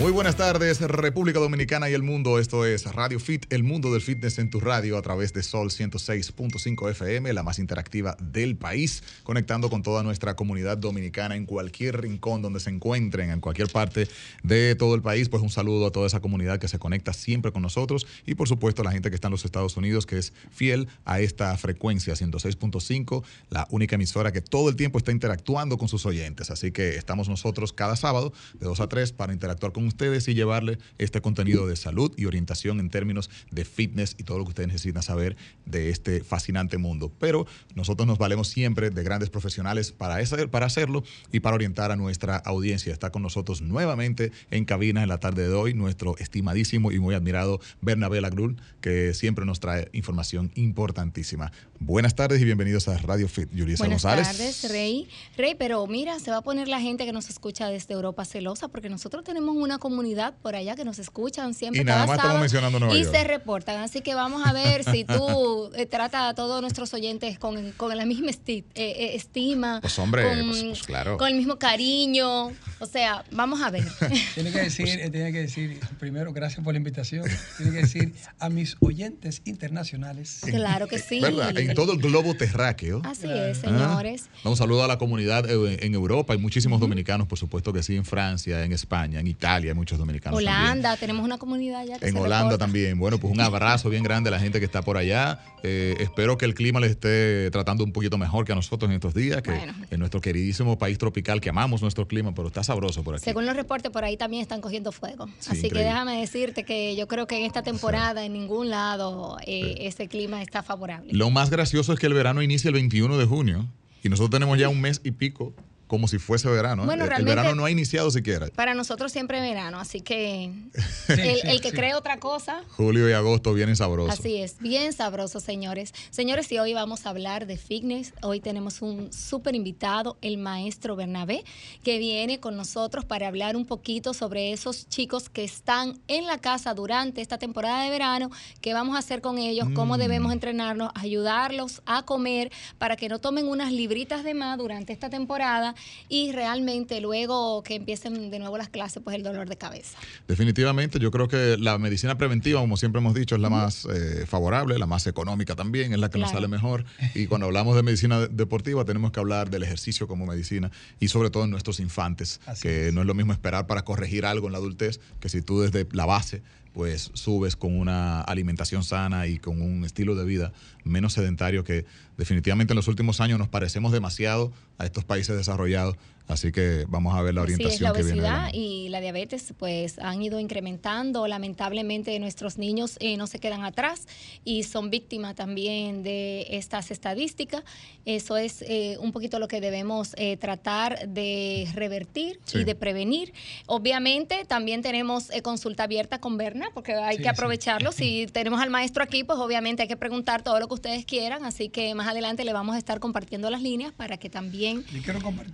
Muy buenas tardes, República Dominicana y el mundo. Esto es Radio Fit, el mundo del fitness en tu radio a través de Sol 106.5 FM, la más interactiva del país, conectando con toda nuestra comunidad dominicana en cualquier rincón donde se encuentren, en cualquier parte de todo el país. Pues un saludo a toda esa comunidad que se conecta siempre con nosotros y por supuesto a la gente que está en los Estados Unidos que es fiel a esta frecuencia 106.5, la única emisora que todo el tiempo está interactuando con sus oyentes. Así que estamos nosotros cada sábado de 2 a 3 para interactuar con ustedes y llevarle este contenido de salud y orientación en términos de fitness y todo lo que ustedes necesitan saber de este fascinante mundo. Pero nosotros nos valemos siempre de grandes profesionales para, esa- para hacerlo y para orientar a nuestra audiencia. Está con nosotros nuevamente en cabina en la tarde de hoy nuestro estimadísimo y muy admirado Bernabé Lagrul, que siempre nos trae información importantísima. Buenas tardes y bienvenidos a Radio Fit. Yulisa Buenas González. tardes, Rey. Rey, pero mira, se va a poner la gente que nos escucha desde Europa celosa porque nosotros tenemos una comunidad por allá que nos escuchan siempre Y nada cada más estamos sábado mencionando y York. se reportan. Así que vamos a ver si tú eh, tratas a todos nuestros oyentes con, con la misma esti- eh, eh, estima, Pues, hombre, con, pues, pues, claro. con el mismo cariño. O sea, vamos a ver. Tiene que decir, eh, tiene que decir, primero, gracias por la invitación. Tiene que decir a mis oyentes internacionales. claro que sí. ¿Verdad? En todo el globo terráqueo. Así es, Ah. señores. Un saludo a la comunidad eh, en Europa. Hay muchísimos dominicanos, por supuesto que sí, en Francia, en España, en Italia, hay muchos dominicanos. también. Holanda, tenemos una comunidad ya que En se Holanda reporta. también. Bueno, pues un abrazo bien grande a la gente que está por allá. Eh, espero que el clima les esté tratando un poquito mejor que a nosotros en estos días, que Bueno. en nuestro queridísimo país tropical, que amamos nuestro clima, pero está sabroso por aquí. Según los reportes, por ahí también están cogiendo fuego. Sí, Así que déjame decirte que yo creo que en esta temporada en ningún lado eh, ese clima está favorable. Lo más gracioso es que el verano inicia el 21 de junio y nosotros tenemos ya un mes y pico como si fuese verano. ¿eh? Bueno, el, el verano no ha iniciado siquiera. Para nosotros siempre verano, así que Sí, el, sí, el que sí. cree otra cosa, Julio y agosto vienen sabrosos. Así es, bien sabroso, señores. Señores, y hoy vamos a hablar de fitness. Hoy tenemos un súper invitado, el maestro Bernabé, que viene con nosotros para hablar un poquito sobre esos chicos que están en la casa durante esta temporada de verano, qué vamos a hacer con ellos, cómo Mm. debemos entrenarnos, ayudarlos a comer para que no tomen unas libritas de más durante esta temporada y realmente luego que empiecen de nuevo las clases, pues el dolor de cabeza. Definitivamente, yo creo que la medicina preventiva, como siempre hemos dicho, es la más eh, favorable, la más económica también, es la que nos sale mejor. Y cuando hablamos de medicina de- deportiva, tenemos que hablar del ejercicio como medicina y sobre todo en nuestros infantes, Así que es. no es lo mismo esperar para corregir algo en la adultez, que si tú desde la base pues subes con una alimentación sana y con un estilo de vida menos sedentario que definitivamente en los últimos años nos parecemos demasiado a estos países desarrollados. Así que vamos a ver la orientación es, la que viene. la obesidad y la diabetes pues han ido incrementando. Lamentablemente nuestros niños eh, no se quedan atrás y son víctimas también de estas estadísticas. Eso es eh, un poquito lo que debemos eh, tratar de revertir Sí. y de prevenir. Obviamente también tenemos eh, consulta abierta con Berna porque hay Sí, que sí. aprovecharlo. Si tenemos al maestro aquí, pues obviamente hay que preguntar todo lo que ustedes quieran. Así que más adelante le vamos a estar compartiendo las líneas para que también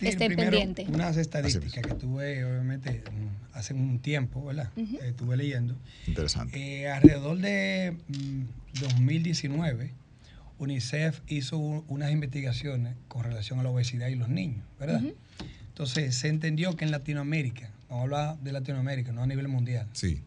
Estén primero unas estadísticas que tuve, obviamente, mm, hace un tiempo, ¿verdad? Estuve leyendo. Interesante. Eh, alrededor de mm, 2019, UNICEF hizo un- unas investigaciones con relación a la obesidad y los niños, ¿verdad? Entonces, se entendió que en Latinoamérica, vamos a hablar de Latinoamérica, no a nivel mundial, Sí.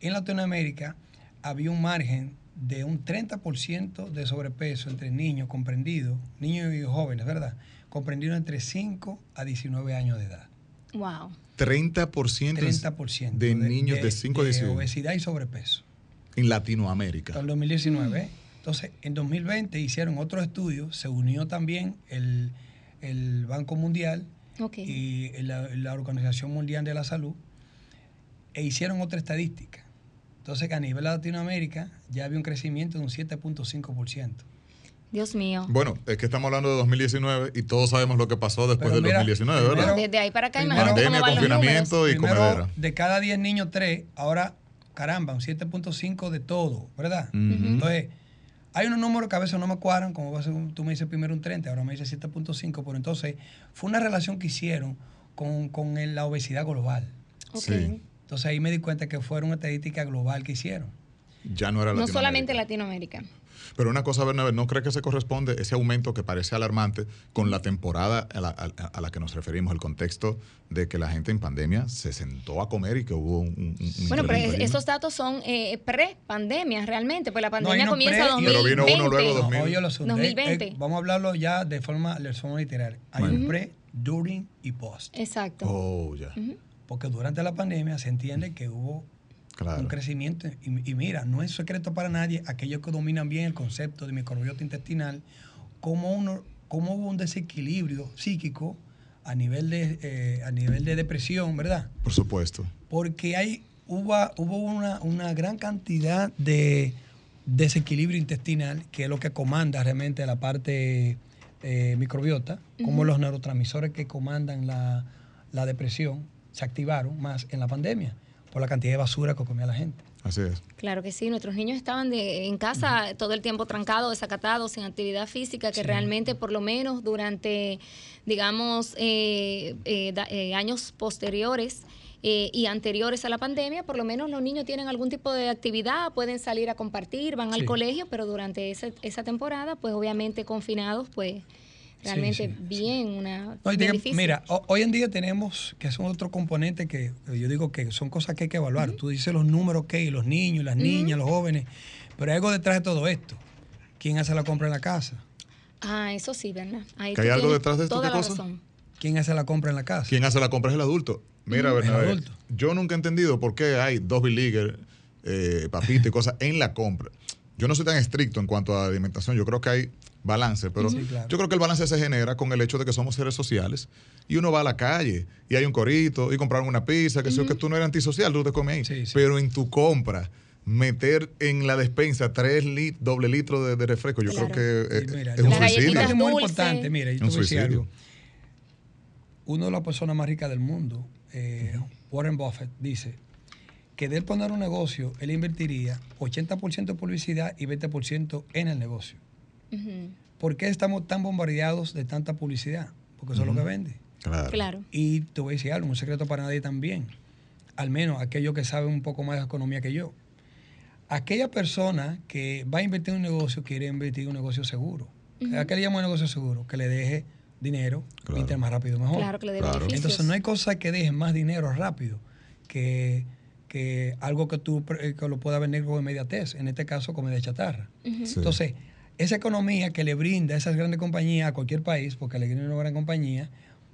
en Latinoamérica había un margen de un 30% de sobrepeso entre niños comprendidos, niños y jóvenes, ¿verdad? Comprendidos entre 5 a 19 años de edad. wow. 30%, 30% de niños de 5 a de 19 obesidad y sobrepeso. en Latinoamérica. Hasta el 2019. Entonces, en 2020 hicieron otro estudio, se unió también el, el Banco Mundial y la, la Organización Mundial de la Salud e hicieron otra estadística. Entonces, que a nivel de Latinoamérica ya había un crecimiento de un 7.5%. Dios mío. Bueno, es que estamos hablando de 2019 y todos sabemos lo que pasó después del mira, 2019, ¿verdad? primero- Desde ahí para acá, primero- imagínate cómo Pandemia, confinamiento y Primero, comedera. de cada 10 niños, 3, ahora, caramba, un 7.5 de todo, ¿verdad? Entonces, hay unos números que a veces no me cuadran, como tú me dices primero un 30, ahora me dices 7.5, pero entonces fue una relación que hicieron con, con la obesidad global. Ok. Sí. Entonces ahí me di cuenta que fue una estadística global que hicieron. Ya no era No solamente Latinoamérica. Pero una cosa, Bernabé, ¿no cree que se corresponde ese aumento que parece alarmante con la temporada a la, a- a la que nos referimos, el contexto de que la gente en pandemia se sentó a comer y que hubo un... un- un Bueno, pero es- esos datos son eh, pre-pandemia realmente, pues la No, pandemia uno comienza en y- 2020. Pero vino uno luego, No, 2000. oye, lo asunto, eh, 2020. eh, vamos a hablarlo ya de forma, de forma literal. Hay un pre, during y post. Exacto. Oh, ya. Porque durante la pandemia se entiende que hubo Claro. un crecimiento. Y, y mira, no es secreto para nadie, aquellos que dominan bien el concepto de microbiota intestinal, cómo, uno, cómo hubo un desequilibrio psíquico a nivel de, eh, a nivel de depresión, ¿verdad? Por supuesto. Porque hay, hubo, hubo una, una gran cantidad de desequilibrio intestinal, que es lo que comanda realmente la parte eh, microbiota, como los neurotransmisores que comandan la, la depresión se activaron más en la pandemia por la cantidad de basura que comía la gente. Así es. Claro que sí, nuestros niños estaban de, en casa todo el tiempo trancados, desacatados, sin actividad física, que realmente por lo menos durante, digamos, eh, eh, da- eh, años posteriores eh, y anteriores a la pandemia, por lo menos los niños tienen algún tipo de actividad, pueden salir a compartir, van al colegio, pero durante esa, esa temporada, pues obviamente confinados, pues realmente sí, sí. bien, una... No, bien mira, ho- hoy en día tenemos, que son otro componente que yo digo que son cosas que hay que evaluar. Tú dices los números que hay, los niños, las niñas, los jóvenes, pero hay algo detrás de todo esto. ¿Quién hace la compra en la casa? Ah, eso sí, ¿verdad? Ahí ¿Que tú hay algo detrás de esto? Toda ¿Qué la cosa? razón. ¿Quién hace la compra en la casa? ¿Quién hace la compra es el adulto. Mira, Bernabé, adulto. yo nunca he entendido por qué hay dos Leaguer, eh, papito y cosas en la compra. Yo no soy tan estricto en cuanto a alimentación, yo creo que hay balance, pero Sí, claro. yo creo que el balance se genera con el hecho de que somos seres sociales y uno va a la calle y hay un corito y comprar una pizza, que, sé yo, que tú no eres antisocial, tú te comes ahí. Sí, sí. Pero en tu compra, meter en la despensa tres lit- doble litros de, de refresco, yo Claro. creo que eh, Sí, mira, es yo- un suicidio. Es muy importante, mira, yo te voy a decir algo. Uno de las personas más ricas del mundo, eh, Warren Buffett, dice que de él poner un negocio, él invertiría 80% de publicidad y 20% en el negocio. ¿Por qué estamos tan bombardeados de tanta publicidad? Porque eso es lo que vende. Claro. Claro. Y te voy a decir algo, un secreto para nadie también. Al menos aquellos que saben un poco más de economía que yo. Aquella persona que va a invertir en un negocio quiere invertir en un negocio seguro. ¿A qué le llamo negocio seguro? Que le deje dinero Claro. mientras más rápido mejor. Claro que le dé Claro. beneficios. Entonces no hay cosa que deje más dinero rápido que, que algo que tú que lo puedas vender con inmediatez, en este caso comida chatarra. Sí. Entonces, esa economía que le brinda esas grandes compañías a cualquier país, porque le viene una gran compañía,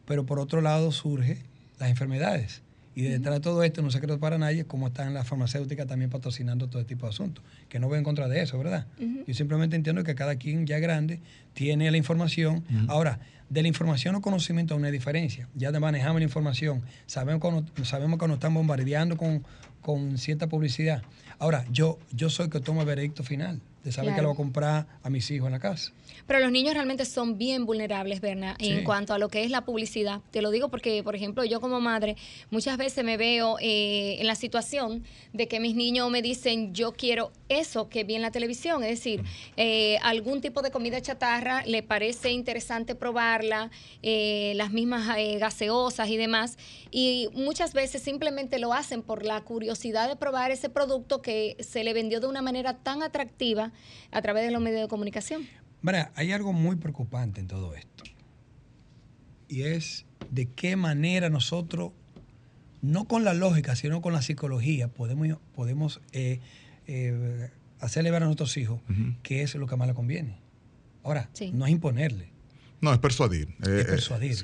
pero por otro lado surge las enfermedades. Y detrás de todo esto, no es secreto para nadie, cómo están las farmacéuticas también patrocinando todo este tipo de asuntos. Que no voy en contra de eso, ¿verdad? Yo simplemente entiendo que cada quien ya grande tiene la información. Ahora, de la información o conocimiento hay una diferencia. Ya de manejamos la información, sabemos cuando, sabemos que nos están bombardeando con, con cierta publicidad. Ahora, yo, yo soy que toma el veredicto final de saber que Claro. le voy a comprar a mis hijos en la casa. Pero los niños realmente son bien vulnerables, Berna, en cuanto a lo que es la publicidad. Te lo digo porque, por ejemplo, yo como madre muchas veces me veo eh, en la situación de que mis niños me dicen, yo quiero eso que vi en la televisión. Es decir, eh, algún tipo de comida chatarra, le parece interesante probarla, eh, las mismas eh, gaseosas y demás. Y muchas veces simplemente lo hacen por la curiosidad de probar ese producto que se le vendió de una manera tan atractiva a través de los medios de comunicación. Mira, hay algo muy preocupante en todo esto. Y es de qué manera nosotros, no con la lógica, sino con la psicología, podemos, podemos eh, eh, hacerle ver a nuestros hijos Ujú. qué es lo que más le conviene. Ahora, Sí. no es imponerle, No, es persuadir. Eh, es eh, persuadir.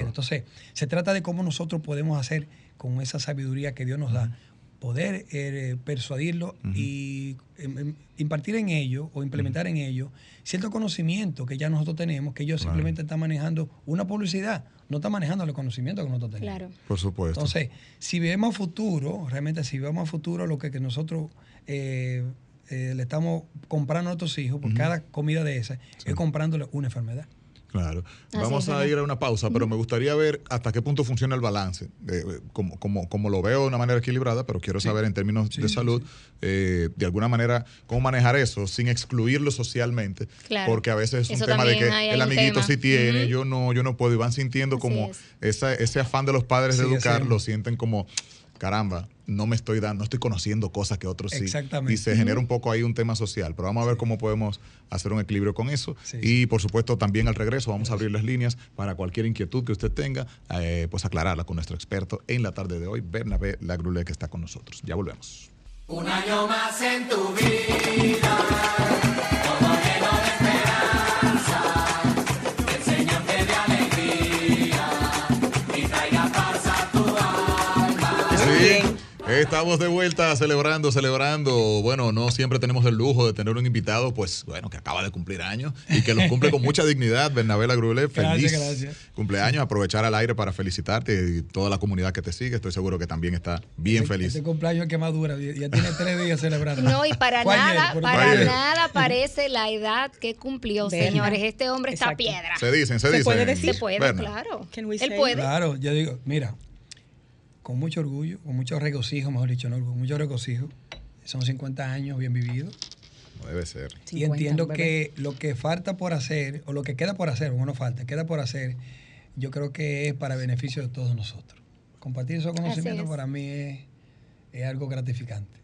Entonces, se trata de cómo nosotros podemos hacer con esa sabiduría que Dios nos da, poder eh, persuadirlo y em, em, impartir en ello o implementar en ello cierto conocimiento que ya nosotros tenemos, que ellos Claro. simplemente están manejando una publicidad, no están manejando el conocimiento que nosotros tenemos. Claro. Por supuesto. Entonces, si vemos a futuro, realmente si vemos a futuro lo que, que nosotros eh, eh, le estamos comprando a nuestros hijos por cada comida de esa, es comprándole una enfermedad. Claro. Así Vamos a ir a una pausa, pero me gustaría ver hasta qué punto funciona el balance. Eh, como, como, como lo veo de una manera equilibrada, pero quiero saber en términos Sí, de sí, salud, eh, de alguna manera, cómo manejar eso sin excluirlo socialmente. Claro. Porque a veces es un tema de que hay- el amiguito sí tiene, yo no, yo no puedo. Y van sintiendo Así como es. esa, ese afán de los padres de educar, lo sienten como caramba, no me estoy dando, no estoy conociendo cosas que otros sí. Exactamente. Y se genera un poco ahí un tema social. Pero vamos a ver cómo podemos hacer un equilibrio con eso. Sí, y por supuesto, también al regreso vamos a abrir las líneas para cualquier inquietud que usted tenga, eh, pues aclararla con nuestro experto en la tarde de hoy, Bernabé Lagrulé, que está con nosotros. Ya volvemos. Un año más en tu vida, Estamos de vuelta celebrando, celebrando. Bueno, no siempre tenemos el lujo de tener un invitado, pues bueno, que acaba de cumplir años y que los cumple con mucha dignidad. Bernabé Lagrulé, feliz Gracias, gracias. cumpleaños. Aprovechar al aire para felicitarte y toda la comunidad que te sigue. Estoy seguro que también está bien Este- feliz. Este cumpleaños es que más dura, ya tiene tres días celebrando. No, y para ayer, nada, para ayer. nada parece la edad que cumplió, señores. Este hombre está Exacto. piedra. Se dicen, se, Se dicen. puede decir. Se puede, Berna. claro. Él puede. Claro, yo digo, mira, con mucho orgullo, con mucho regocijo, mejor dicho, no, con mucho regocijo. Son 50 años bien vividos. No debe ser. y 50, entiendo bebé. que lo que falta por hacer, o lo que queda por hacer, o no falta, queda por hacer, yo creo que es para beneficio de todos nosotros. Compartir esos conocimientos es. para mí es, es algo gratificante.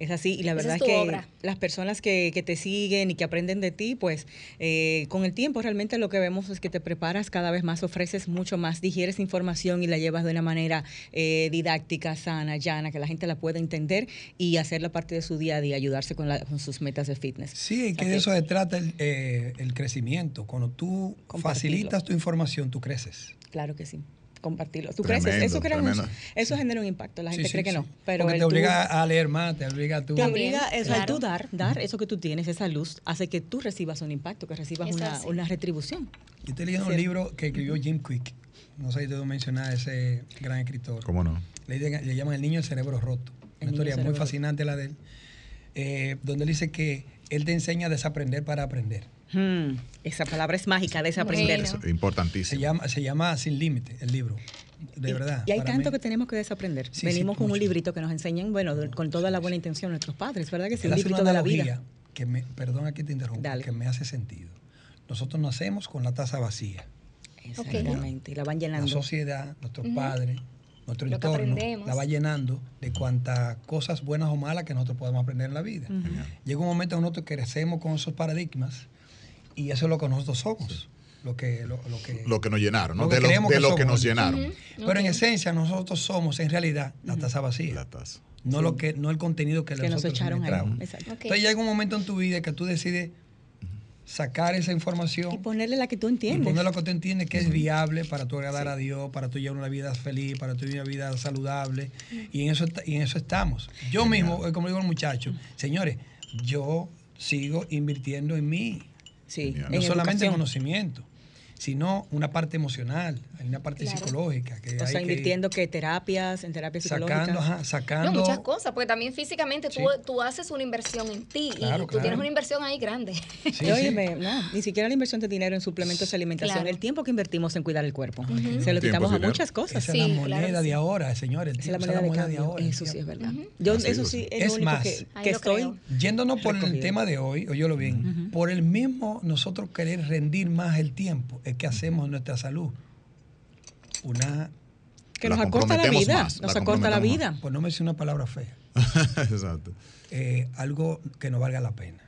Es así, y la verdad es que obra. las personas que, que te siguen y que aprenden de ti, pues eh, con el tiempo realmente lo que vemos es que te preparas cada vez más, ofreces mucho más, digieres información y la llevas de una manera eh, didáctica, sana, llana, que la gente la pueda entender y hacerla parte de su día a día, ayudarse con, la- con sus metas de fitness. Sí, O sea que de eso se trata el, eh, el crecimiento. Cuando tú facilitas tu información, tú creces. Claro que sí. Compartirlo. ¿Tú Tremendo, crees? Eso, crea un- eso genera un impacto. La gente sí, cree que sí. no. Pero Porque te tú- obliga a leer más, te obliga a tú. Te obliga, es al tú dar, dar eso que tú tienes, esa luz, hace que tú recibas un impacto, que recibas una, una retribución. Yo estoy leyendo un libro que escribió Jim Quick. No sé si debo mencionar a ese gran escritor. ¿Cómo no? Le, llaman El niño del cerebro roto. El Una historia muy fascinante la de él. eh, donde él dice que él te enseña a desaprender para aprender. Hmm, esa palabra es mágica, desaprender. Bueno. Se llama, se llama Sin Límite, el libro. De Y- verdad. Y hay tanto mí. que tenemos que desaprender. Sí, sí, Venimos con un librito que nos enseñan, bueno, de- con toda la buena intención nuestros padres, ¿verdad que hace una librito de la analogía vida. que me, perdona que te interrumpa, Dale. que me hace sentido. Nosotros nacemos con la taza vacía. Exactamente. Y la van La llenando. sociedad, nuestros padres, nuestro Lo entorno, la va llenando de cuantas cosas buenas o malas que nosotros podemos aprender en la vida. Llega un momento en que nosotros crecemos con esos paradigmas y eso es lo que nosotros somos. Lo que, lo, lo que, Lo que nos llenaron, ¿no? Lo que De lo, de que lo que somos. nos llenaron. Pero en esencia nosotros somos en realidad la taza vacía. La taza. No, lo que, no el contenido que, que nos nosotros echaron ahí. Exacto. Entonces llega un momento en tu vida que tú decides sacar esa información Y ponerle la que tú y entiendes. poner lo que tú entiendes que es viable para tú agradar a Dios, para tú llevar una vida feliz, para tú llevar una vida saludable. Y en eso, y en eso estamos. Yo mismo, eh, como digo al muchacho, señores, yo sigo invirtiendo en mí. Sí, No No en solamente educación. conocimiento, sino una parte emocional, hay una parte Claro. psicológica. Que O hay sea, que invirtiendo que terapias, en terapias psicológicas. sacando, ajá, No, sacando. muchas cosas, porque también físicamente tú, Sí. tú haces una inversión en ti Claro, y tú claro. tienes una inversión ahí grande. Sí, sí. Óyeme, no, ni siquiera la inversión de dinero en suplementos de alimentación, Claro. el tiempo que invertimos en cuidar el cuerpo. Se lo quitamos a muchas cosas. Esa Sí, es la moneda que de sí. ahora, señores. Esa es la moneda de ahora, eso sí es verdad. Yo, Así eso es. sí es, Es lo único más, que, que estoy. creo. Yéndonos por el tema de hoy, oyólo bien, por el mismo nosotros querer rendir más el tiempo, es que hacemos nuestra salud una, Que nos acorta la vida. más, nos la acorta la vida. por no me decir una palabra fea, Exacto. eh, algo que no valga la pena.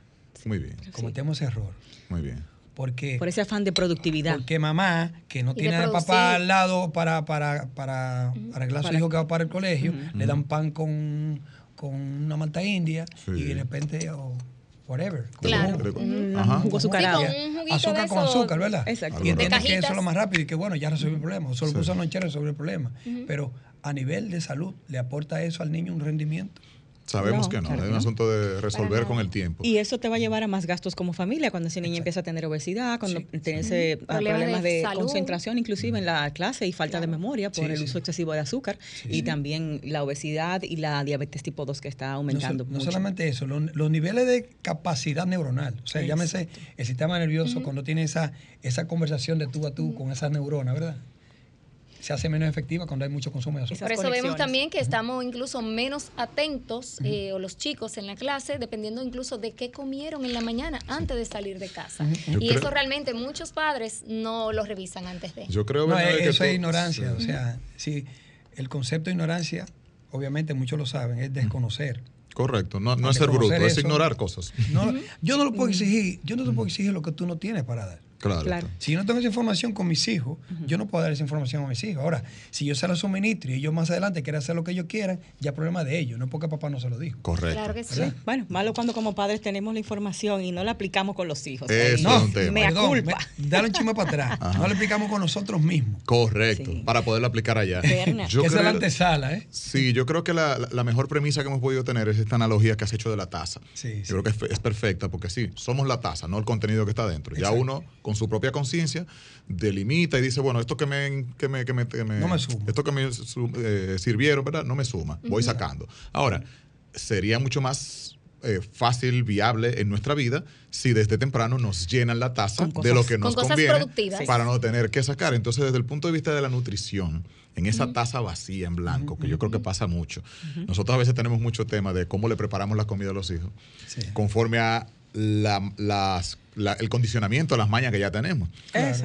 Muy bien, Cometemos ese error. muy bien. Porque, Por ese afán de productividad. porque mamá, que no tiene al papá al lado para, para, para arreglar a su hijo que va para el colegio, le dan pan con, con una malta india Sí. y de repente, o whatever. con Claro. jugo. Un Ajá. jugo azucarado. Sí, con un juguito azúcar de con azúcar, ¿verdad? Exacto. Y entienden De que eso es lo más rápido y que bueno, ya resolvió el problema. O solo Sí. puso lonchera y resolvió el problema. Pero a nivel de salud, ¿le aporta eso al niño un rendimiento? Sabemos No, que no, claro es un no. asunto de resolver con el tiempo. Y eso te va a llevar a más gastos como familia cuando ese niño empieza a tener obesidad, cuando Sí, tiene ah, Problemas problemas de salud. concentración inclusive en la clase y falta de memoria por Sí, el sí. uso excesivo de azúcar y también la obesidad y la diabetes tipo 2 que está aumentando no mucho. solamente eso, lo- los niveles de capacidad neuronal, o sea, llámese el sistema nervioso cuando tiene esa, esa conversación de tú a tú con esas neuronas, ¿verdad? Se hace menos efectiva cuando hay mucho consumo de azúcar. Por eso vemos también que estamos incluso menos atentos, eh, o los chicos en la clase, dependiendo incluso de qué comieron en la mañana antes de salir de casa. Y creo- eso realmente muchos padres no lo revisan antes de. Yo creo No, Bernabé, eh, que eso es ignorancia, sí. o sea, sí, el concepto de ignorancia obviamente muchos lo saben, es desconocer. Correcto, no, no es ser bruto, es ignorar cosas. No, Yo no lo puedo exigir, yo no te puedo exigir lo que tú no tienes para dar. Claro. Claro. Si yo no tengo esa información con mis hijos, yo no puedo dar esa información a mis hijos. Ahora, si yo se la suministro y ellos más adelante quieren hacer lo que ellos quieran, ya es problema de ellos, no porque papá no se lo dijo. Correcto. Claro que sí. ¿Verdad? Bueno, malo cuando como padres tenemos la información y no la aplicamos con los hijos. Eso Ahí, es No, un tema. Perdón, culpa. me- dale un chisme para atrás. Ajá. No le explicamos con nosotros mismos. Correcto, Sí. para poderlo aplicar allá. Yo es la creo- antesala, ¿eh? Sí, yo creo que la, la- la mejor premisa que hemos podido tener es esta analogía que has hecho de la taza. Sí, sí. Yo creo que es, fe- es perfecta porque sí, somos la taza, no el contenido que está dentro. Ya uno, con su propia conciencia, delimita y dice, bueno, esto que me, que me, que me, que me- No me suma. Esto que me su- eh, sirvieron, ¿verdad? No me suma. Voy sacando. Ahora, sería mucho más eh, fácil, viable en nuestra vida si desde temprano nos llenan la taza Con de lo que nos con conviene para no tener que sacar. Entonces, desde el punto de vista de la nutrición, en esa taza vacía en blanco, que yo creo que pasa mucho, nosotros a veces tenemos mucho tema de cómo le preparamos la comida a los hijos, Sí. conforme a la- las- la- el condicionamiento, las mañas que ya tenemos.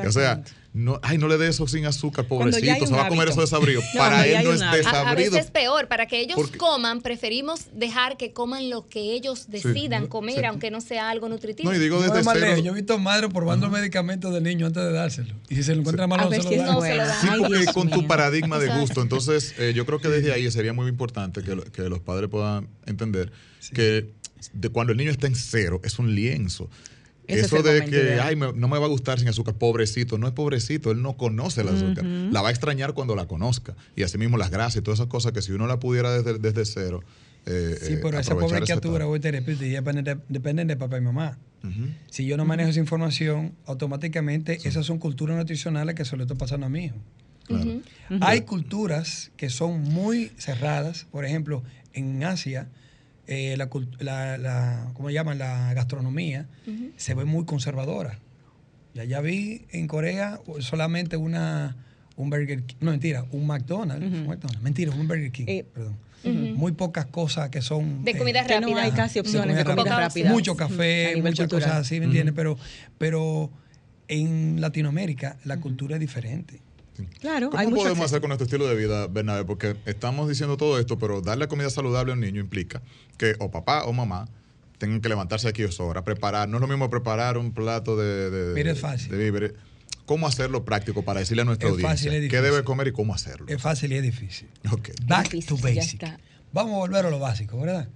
O sea, no, ay, no le dé eso sin azúcar, pobrecito, se va a comer hábito. eso desabrido. No, Para él no es hábito. A, a desabrido. veces peor, para que ellos Porque- coman, preferimos dejar que coman lo que ellos decidan Sí. comer, Sí. aunque no sea algo nutritivo. No, y digo No desde es más cero. Yo he visto madres probando medicamentos de niños antes de dárselo. Y si se lo encuentra malo, A no ver se si lo es. No se lo dan. Sí, porque con tu paradigma de gusto. Entonces, eh, yo creo que desde ahí sería muy importante que, lo- que los padres puedan entender que de cuando el niño está en cero, es un lienzo. Eso de que, ideal. ay, me- no me va a gustar sin azúcar, pobrecito, no es pobrecito, él no conoce el azúcar. La va a extrañar cuando la conozca. Y asimismo las grasas y todas esas cosas que si uno la pudiera desde, desde cero. eh, Sí, eh, pero esa pobre criatura, voy te repito, y dependen de, dependen de papá y mamá. Si yo no manejo esa información, automáticamente esas son culturas nutricionales que se le está pasando a mi hijo. Claro. Hay culturas que son muy cerradas, por ejemplo, en Asia, eh, la, la, la- ¿cómo llaman? La gastronomía se ve muy conservadora. Ya, ya vi en Corea solamente una, un Burger King, no mentira, un McDonald's, un McDonald's, mentira, un Burger King, Eh, perdón. Muy pocas cosas que son... De eh, comida Que no rápida. hay casi opciones de comida comida rápida. rápida. mucho A café, muchas cultural. cosas así, ¿me entiendes? Pero, pero en Latinoamérica la cultura es diferente. Claro, ¿Cómo hay podemos acceso. hacer con nuestro estilo de vida, Bernabé? Porque estamos diciendo todo esto, pero darle comida saludable a un niño implica que o papá o mamá tengan que levantarse aquí a hora, preparar. No es lo mismo preparar un plato de, de, Mira, es fácil. de víveres. ¿Cómo hacerlo práctico para decirle a nuestra Es audiencia fácil, qué debe comer y cómo hacerlo? Es fácil y es difícil. Ok. Back difícil, to basic. Vamos a volver a lo básico, ¿verdad?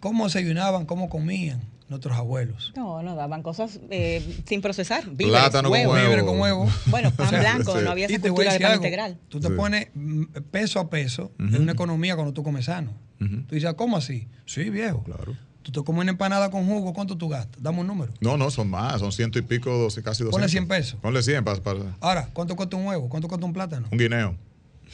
¿Cómo desayunaban, cómo comían nuestros abuelos? No, no daban cosas eh, sin procesar. Víveres, Plátano con huevos. huevo. Libre con huevo. Bueno, pan O sea, blanco, sí. no había esa Y te voy cultura de pan algo. integral. Tú te Sí. pones mm, peso a peso en Ujú. una economía cuando tú comes sano. Ujú. Tú dices, "Ah, ¿cómo así? Sí, viejo. Claro. Tú te comes una empanada con jugo, ¿cuánto tú gastas? Dame un número. No, no, son más, son ciento y pico, doce, casi doscientos. Ponle 100 pesos. Ponle 100 para, para Ahora, ¿cuánto cuesta un huevo? ¿Cuánto cuesta un plátano? un guineo.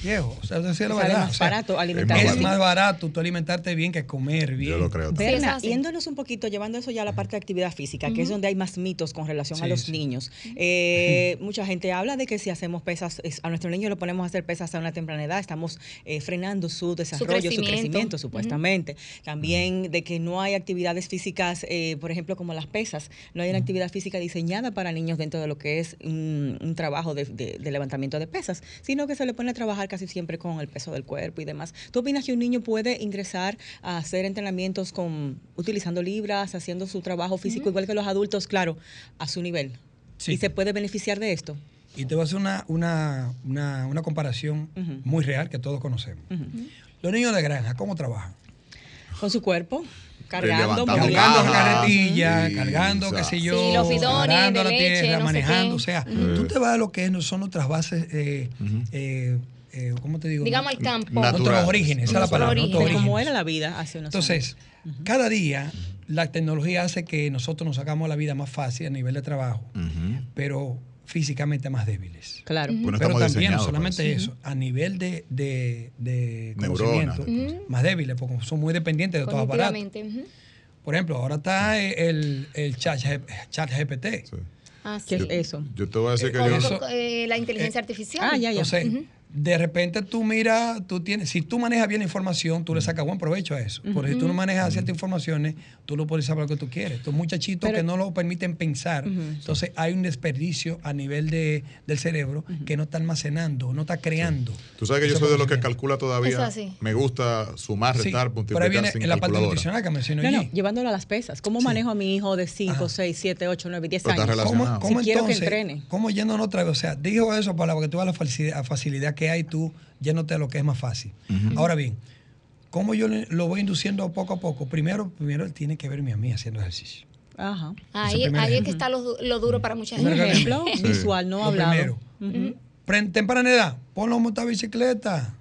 Viejo, o sea, es la Sale verdad. más O sea, barato es alimentarse. Es más barato tú alimentarte bien que comer bien. Yo lo creo. también. Ver- Berna, eso hace. yéndonos un poquito, llevando eso ya a la parte de actividad física, que es donde hay más mitos con relación a los sí. niños. Eh, mucha gente habla de que si hacemos pesas, es- a nuestro niño lo ponemos a hacer pesas a una temprana edad, estamos eh, frenando su desarrollo, su crecimiento, crecimiento. supuestamente. También de que no hay actividades físicas, eh, por ejemplo, como las pesas. No hay una actividad física diseñada para niños dentro de lo que es un, un trabajo de, de- de levantamiento de pesas, sino que se le pone a trabajar casi siempre con el peso del cuerpo y demás. ¿Tú opinas que un niño puede ingresar a hacer entrenamientos con utilizando libras, haciendo su trabajo físico igual que los adultos, claro, a su nivel? Sí. ¿Y se puede beneficiar de esto? Y te voy a hacer una, una, una, una comparación muy real que todos conocemos. Los niños de granja, ¿cómo trabajan? Con su cuerpo, cargando. Cargando cajas. carretilla, Sí, cargando, qué sé yo, Sí, los bidones arando de la leche, tierra, no manejando. O sea, tú te vas a lo que son nuestras bases, eh, eh, eh, ¿cómo te digo? Digamos al campo. Natural. Nuestros orígenes, esa es la palabra, cómo orígenes. era la vida hace unos Entonces, cada día la tecnología hace que nosotros nos hagamos la vida más fácil a nivel de trabajo, pero físicamente más débiles. Claro. Bueno, Pero también, no solamente eso, a nivel de, de, de Neuronas. conocimiento, más débiles, porque son muy dependientes de todo aparato. Cognitivamente. ujú. Por ejemplo, ahora está el, el chat, chat GPT. Sí. Ah, ¿Qué es eso? Yo te voy a decir que Con- yo... Eso- eh, la inteligencia artificial. Ah, ya, ya. Entonces, de repente tú miras, tú tienes, si tú manejas bien la información, tú le sacas buen provecho a eso. Porque si tú no manejas ciertas informaciones, tú no puedes saber lo que tú quieres. Estos muchachitos Pero- que no lo permiten pensar, entonces hay un desperdicio a nivel de, del cerebro que no está almacenando, no está creando. Tú sabes que yo soy de los que calcula Eso todavía. Me gusta sumar, Sí, restar, pero ahí multiplicar viene sin en la parte nutricional que mencionó No, no, allí. llevándolo a las pesas. ¿Cómo manejo a mi hijo de 5, 6, 7, 8, 9, 10 Pero está años? ¿Cómo, cómo Si quiero que entonces, entrene. ¿Cómo yéndonos otra vez? O sea, digo eso para que tú veas la facilidad, la facilidad que hay tú yéndote a lo que es más fácil. Ahora bien, ¿cómo yo lo voy induciendo poco a poco? Primero, primero él tiene que verme a mí haciendo ejercicio. Ajá. Ahí, ahí es que está lo, du- lo duro para mucha Un gente. que- ejemplo Sí. visual, no hablado. primero. Pre- Temprana edad, ponlo a montar bicicleta,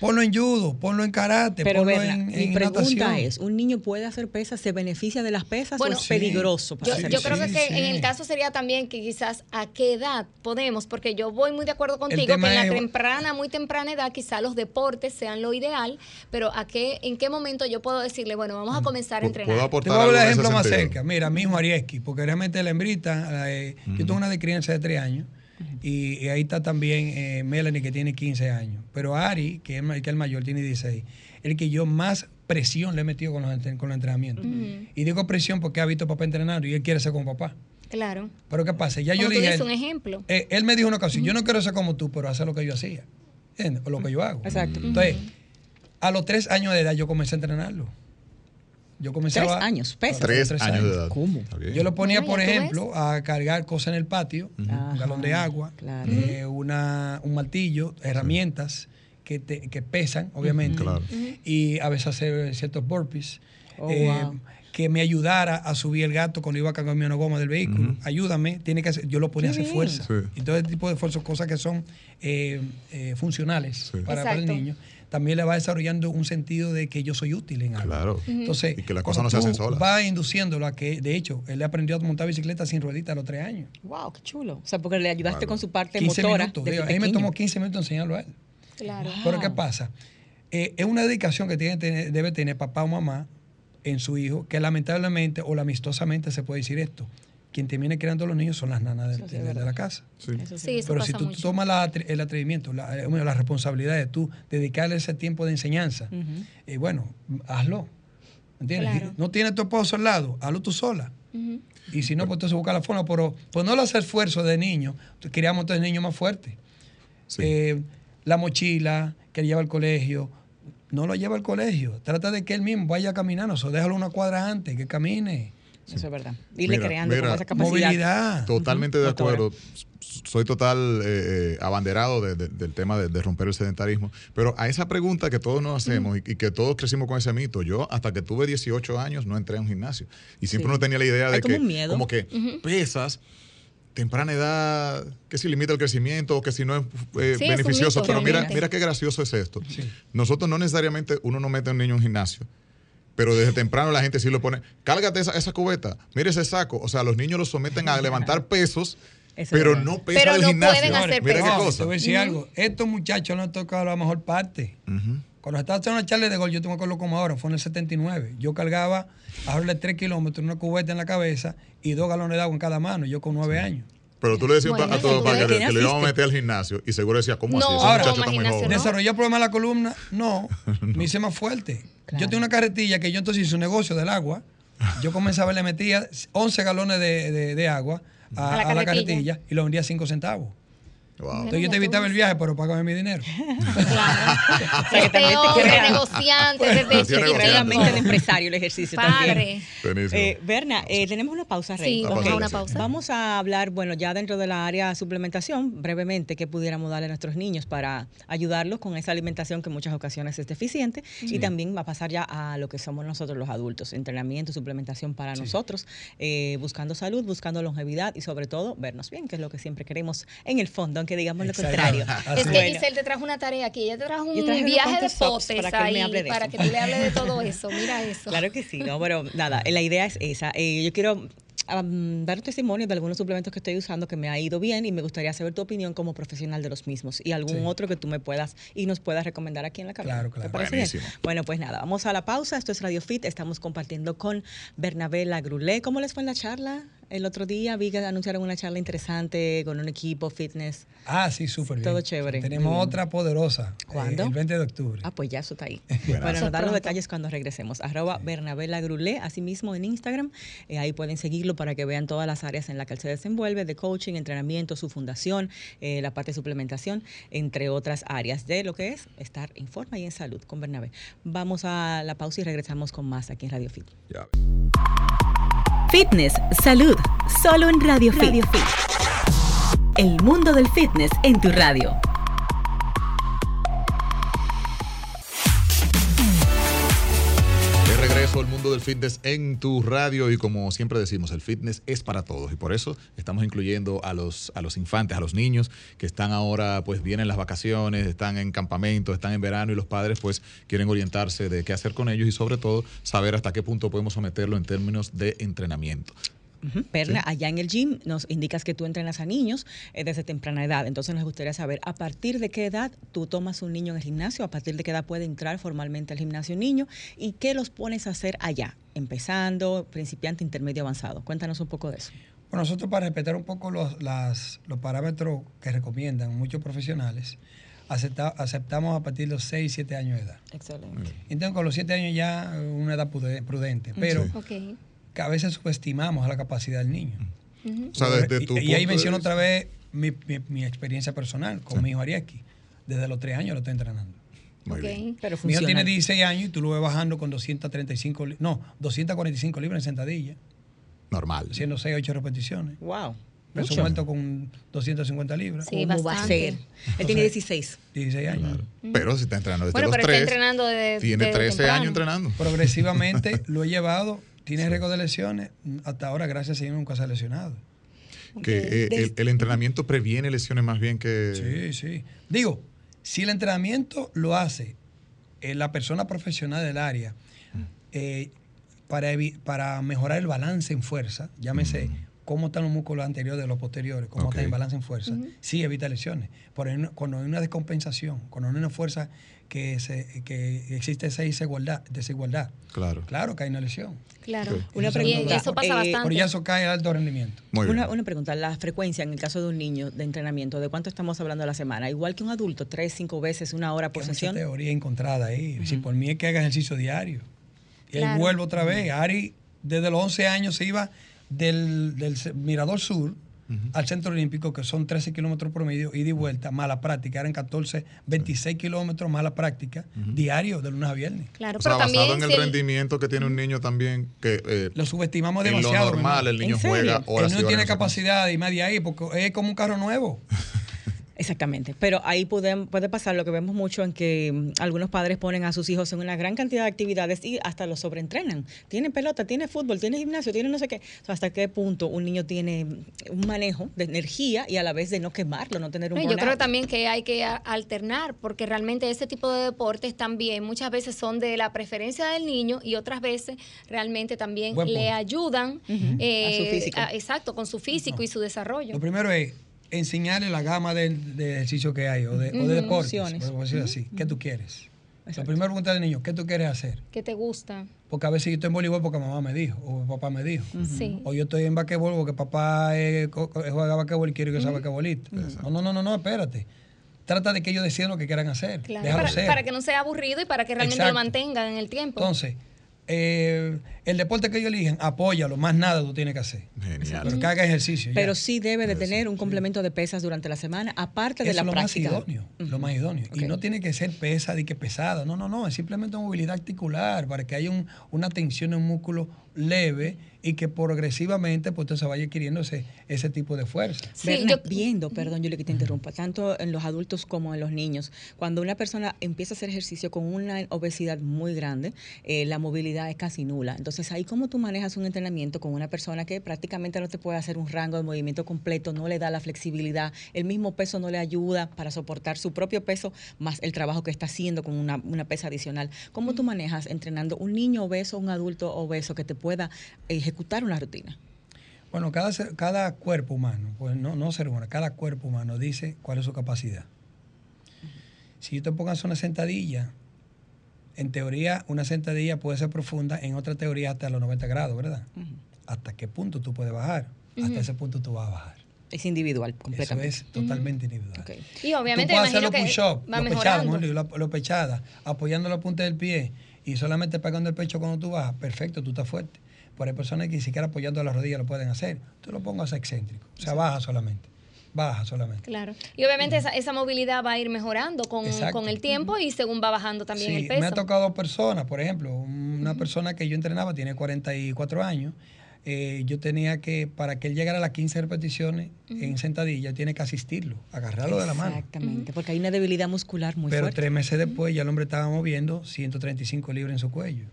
ponlo en judo, ponlo en karate, Pero ponlo Berna, en, mi en pregunta natación. es, ¿un niño puede hacer pesas? ¿Se beneficia de las pesas Bueno, o es Sí. peligroso para Yo, hacer yo creo que, Sí, que sí. en el caso sería también que quizás a qué edad podemos, porque yo voy muy de acuerdo contigo que en la es- temprana, muy temprana edad, quizás los deportes sean lo ideal, pero a qué, en qué momento yo puedo decirle, bueno, vamos a comenzar a entrenar. Puedo Te aportar voy a hablar de ejemplo más cerca. Mira, mi hijo Arieski, porque realmente la hembrita, eh, yo tengo una de crianza de 3 años y, y ahí está también eh, Melanie que tiene 15 años. Pero Ari, que es, que es el mayor, tiene 16. El que yo más presión le he metido con los, con los entrenamientos. Y digo presión porque ha visto papá entrenando y él quiere ser como papá. Claro. Pero ¿qué pasa? Ya Como yo tú le dije. él- un ejemplo. eh, él me dijo una ocasión, yo no quiero ser como tú, pero hacer lo que yo hacía. ¿Entiendes? O lo que yo hago. Exacto. Entonces, a los tres años de edad yo comencé a entrenarlo. Yo comencé Tres a- años, pesas. Tres, años de edad. ¿Cómo? Yo lo ponía, Bueno, por ejemplo, a cargar cosas en el patio, un galón de agua, claro. eh, una, un martillo, herramientas que, te- que pesan, obviamente, Claro. y a veces hacer ciertos burpees. Oh, eh, wow. Que me ayudara a subir el gato cuando iba a cargar mi goma del vehículo. Ayúdame, tiene que hacer, yo lo ponía a hacer bien. fuerza. Sí. Y todo ese tipo de esfuerzos, cosas que son eh, eh, funcionales Sí. para, para el niño, también le va desarrollando un sentido de que yo soy útil en algo. Claro. Entonces, Y que las cosas no se hacen solas. vas induciéndolo a que, de hecho, él aprendió a montar bicicleta sin ruedita a los tres años. Wow, qué chulo. O sea, porque le ayudaste Claro. con su parte 15 motora. minutos. digo, a mí me tomó 15 minutos enseñarlo a él. Claro. Pero ¿qué pasa? Eh, es una dedicación que tiene, debe tener papá o mamá en su hijo, que lamentablemente o amistosamente se puede decir esto. Quien termina creando a los niños son las nanas sí de, la casa. Sí. Eso sí. Sí, eso Pero si tú mucho. tomas la el atrevimiento, la, eh, la responsabilidad de tú dedicarle ese tiempo de enseñanza, eh, bueno, hazlo. ¿Entiendes? Claro. No tienes tu esposo al lado, hazlo tú sola. Y si no, pues entonces busca la forma. Pero pues no lo hacer esfuerzo de niño. Queríamos tener niños más fuertes. Sí. Eh, la mochila que él lleva al colegio, no lo lleva al colegio. Trata de que él mismo vaya caminando. O déjalo una cuadra antes, que camine. Eso es verdad. Irle Mira, creando mira, como esa capacidad. Movilidad. Totalmente de Motora. acuerdo. S- Soy total eh, eh, abanderado de- de- del tema de, de romper el sedentarismo. Pero a esa pregunta que todos nos hacemos y, y que todos crecimos con ese mito, yo hasta que tuve 18 años no entré a un gimnasio. Y siempre Sí. uno tenía la idea de Hay como que un miedo. como que pesas, temprana edad, que si limita el crecimiento o que si no es eh, Sí, es beneficioso. mito, Pero mira, mira qué gracioso es esto. Nosotros no necesariamente uno no mete a un niño en un gimnasio. Pero desde temprano la gente sí lo pone, cálgate esa, esa cubeta, mire ese saco. O sea, los niños los someten a levantar pesos, Eso es pero no pesan Pero el no gimnasio. pueden hacer Mira qué cosa. Te voy a decir algo. Estos muchachos no han tocado la mejor parte. Cuando estaba haciendo una charla de gol, yo tengo que como ahora, fue en el 79. Yo cargaba a darle 3 kilómetros, una cubeta en la cabeza y dos galones de agua en cada mano, yo con 9 años. Pero tú le decías Bueno, a papá tú que, que lo íbamos a meter al gimnasio y seguro decía, ¿cómo No, así? Ese Ahora, muchacho está muy joven. ¿no? ¿Desarrolló problemas en la columna? No, me hice más fuerte. Claro. Yo tengo una carretilla que yo entonces hice un negocio del agua. Yo comenzaba, le metía 11 galones de, de- de agua a, A la a la carretilla. carretilla y lo vendía a 5 centavos. Wow. Entonces yo te evitaba el viaje, pero pagaba mi dinero. Claro. sea, que también te negociante desde Hacía Se crea la negociante. mente de empresario el ejercicio también. Padre. Buenísimo. Eh, Berna, eh, tenemos una pausa, Rey. Sí, vamos a una pausa. Vamos a hablar, bueno, ya dentro de la área suplementación, brevemente, qué pudiéramos darle a nuestros niños para ayudarlos con esa alimentación que en muchas ocasiones es deficiente. Y también va a pasar ya a lo que somos nosotros los adultos, entrenamiento, suplementación para nosotros, eh, buscando salud, buscando longevidad y sobre todo vernos bien, que es lo que siempre queremos en el fondo, aunque digamos lo contrario. Así Es que Bueno. Giselle te trajo una tarea aquí. Ella te trajo un viaje de potes para que ahí hable de para que tú le hables de todo eso. Mira eso. Claro que sí, no, pero nada, la idea es esa. Eh, yo quiero am, dar un testimonio de algunos suplementos que estoy usando que me ha ido bien y me gustaría saber tu opinión como profesional de los mismos y algún Sí. otro que tú me puedas y nos puedas recomendar aquí en la cabina. Claro, ¿Te claro. Buenísimo. Bueno, pues nada, vamos a la pausa. Esto es Radio Fit. Estamos compartiendo con Bernabé Lagrulé. ¿Cómo les fue en la charla? el otro día vi que anunciaron una charla interesante con un equipo fitness. Ah, sí, súper bien. Todo chévere. Tenemos otra poderosa. eh, ¿Cuándo? el 20 de octubre. Ah, pues ya eso está ahí. Bueno, nos dan los detalles cuando regresemos. Arroba Bernabela Grulé, asimismo en Instagram. Eh, ahí pueden seguirlo para que vean todas las áreas en las que él se desenvuelve, de coaching, entrenamiento, su fundación, eh, la parte de suplementación, entre otras áreas de lo que es estar en forma y en salud con Bernabé. Vamos a la pausa y regresamos con más aquí en Radio Fit. Ya. Fitness, salud, solo en Radio Fit. El mundo del fitness en tu radio. Al mundo del fitness en tu radio y como siempre decimos, el fitness es para todos y por eso estamos incluyendo a los, a los infantes, a los niños que están ahora, pues vienen las vacaciones, están en campamento, están en verano y los padres pues quieren orientarse de qué hacer con ellos y sobre todo saber hasta qué punto podemos someterlo en términos de entrenamiento. Perla, allá en el gym nos indicas que tú entrenas a niños eh, desde temprana edad. Entonces nos gustaría saber a partir de qué edad tú tomas un niño en el gimnasio, a partir de qué edad puede entrar formalmente al gimnasio un niño y qué los pones a hacer allá, empezando, principiante, intermedio, avanzado. Cuéntanos un poco de eso. Bueno, nosotros para respetar un poco los, las- los parámetros que recomiendan muchos profesionales, acepta- aceptamos a partir de los 6, 7 años de edad. Excelente. Entonces, con los 7 años ya una edad prudente, pero Sí. Ok. Que a veces subestimamos a la capacidad del niño. Ujú. O sea, desde y, tu y ahí punto de menciono otra vez mi, mi- mi experiencia personal con Sí. mi hijo Ariaki. Desde los 3 años lo estoy entrenando. Muy Ok. bien. Pero Mi hijo tiene 16 años y tú lo ves bajando con 235, li- no, 245 libras en sentadilla, Normal. haciendo 6, 8 repeticiones. Wow. Peso muerto con 250 libras, Sí, ¿Cómo va a bastante. ser? Él tiene 16. 16 años. Pero si está entrenando desde Bueno, los pero está 3, entrenando desde- tiene desde 13 temprano. años entrenando. Progresivamente lo he llevado, tiene récord de lesiones, hasta ahora gracias a Dios nunca se ha lesionado. Que eh, el, el entrenamiento previene lesiones más bien que... Sí, sí. Digo, si el entrenamiento lo hace eh, la persona profesional del área eh, para, para mejorar el balance en fuerza, llámese cómo están los músculos anteriores de los posteriores, cómo Ok. está el balance en fuerza, sí evita lesiones. Una- cuando hay una descompensación, cuando hay una fuerza que, se, que existe esa desigualdad, desigualdad, Claro. claro que hay una lesión. Claro. Ok. Una Y pregunta, eso pasa eh, bastante. Pero ya eso cae a alto rendimiento. Muy bien. Una, una pregunta, la frecuencia en el caso de un niño de entrenamiento, ¿de cuánto estamos hablando a la semana? Igual que un adulto, tres, cinco veces, una hora por Hay mucha sesión. teoría encontrada ahí. Si por mí es que haga ejercicio diario. Y ahí Claro. vuelvo otra vez. Ari, desde los 11 años se iba del, del Mirador Sur al Centro Olímpico, que son 13 kilómetros promedio, ida y vuelta, más la práctica. Eran 14, 26 kilómetros más la práctica, diario, de lunes a viernes. Claro, O sea, pero también basado en el si el- rendimiento que tiene un niño también, que eh, Lo subestimamos en lo demasiado. normal el niño juega horas Él y no horas tiene capacidad más de ahí, porque es como un carro nuevo. Exactamente, pero ahí puede, puede pasar lo que vemos mucho en que mm, algunos padres ponen a sus hijos en una gran cantidad de actividades y hasta los sobreentrenan. Tiene pelota, tiene fútbol, tiene gimnasio, tiene no sé qué. O sea, hasta qué punto un niño tiene un manejo de energía y a la vez de no quemarlo, no tener un No, yo creo también que hay que alternar, porque realmente ese tipo de deportes también muchas veces son de la preferencia del niño y otras veces realmente también le ayudan eh, A su físico. a- exacto, con su físico y su desarrollo. Lo primero es enseñarle la gama de, de ejercicio que hay o de, o de deportes. Por así. ¿Qué tú quieres? Lo Exacto. primero preguntar al niño, ¿qué tú quieres hacer? ¿Qué te gusta? Porque a veces yo estoy en voleibol porque mamá me dijo, o papá me dijo. Sí. O yo estoy en basquetbol porque papá eh, co- juega basquetbol y quiero que sea basquetbolista. No, no, no, no, no, espérate. Trata de que ellos decidan lo que quieran hacer. Claro, para, para que no sea aburrido y para que realmente Exacto. lo mantengan en el tiempo. Entonces, eh, el deporte que ellos eligen, apóyalo, más nada tú tienes que hacer. Genial. Pero que haga ejercicio. ya. Pero sí debe de tener un complemento de pesas durante la semana, aparte de la es lo práctica. más idóneo, lo más idóneo. Y no tiene que ser pesa de que pesada, no, no, no, es simplemente movilidad articular para que haya un- una tensión en un músculo leve y que progresivamente pues entonces vaya adquiriendo ese, ese tipo de fuerza. Sí, yo- viendo, perdón, yo le que te interrumpa, tanto en los adultos como en los niños, cuando una persona empieza a hacer ejercicio con una obesidad muy grande, eh, la movilidad es casi nula. Entonces, ahí cómo tú manejas un entrenamiento con una persona que prácticamente no te puede hacer un rango de movimiento completo, no le da la flexibilidad, el mismo peso no le ayuda para soportar su propio peso, más el trabajo que está haciendo con una, una pesa adicional. ¿Cómo tú manejas entrenando un niño obeso, un adulto obeso que te pueda ejecutar una rutina? Bueno, cada, cada cuerpo humano, pues no, no ser humano, cada cuerpo humano dice cuál es su capacidad. Si yo te pongo a hacer una sentadilla, en teoría una sentadilla puede ser profunda, en otra teoría hasta los 90 grados, ¿verdad? ¿Hasta qué punto tú puedes bajar? hasta ese punto tú vas a bajar. Es individual, Eso completamente. es totalmente individual. Ok. Y obviamente tú puedes hacer los push-ups, los pechadas, los, los pechadas, apoyando la punta del pie y solamente pegando el pecho cuando tú bajas. Perfecto, tú estás fuerte. Pero hay personas que ni siquiera apoyando la rodilla lo pueden hacer. Tú lo pongas excéntrico. O sea, baja solamente. Baja solamente. Claro. Y obviamente esa, esa movilidad va a ir mejorando con, con el tiempo y según va bajando también Sí, el peso. me ha tocado personas, por ejemplo, una persona que yo entrenaba tiene 44 años. eh, yo tenía que, para que él llegara a las 15 repeticiones en sentadilla, tiene que asistirlo, agarrarlo de la mano. Exactamente, porque hay una debilidad muscular muy Pero fuerte. tres meses después ya el hombre estaba moviendo 135 libras en su cuello,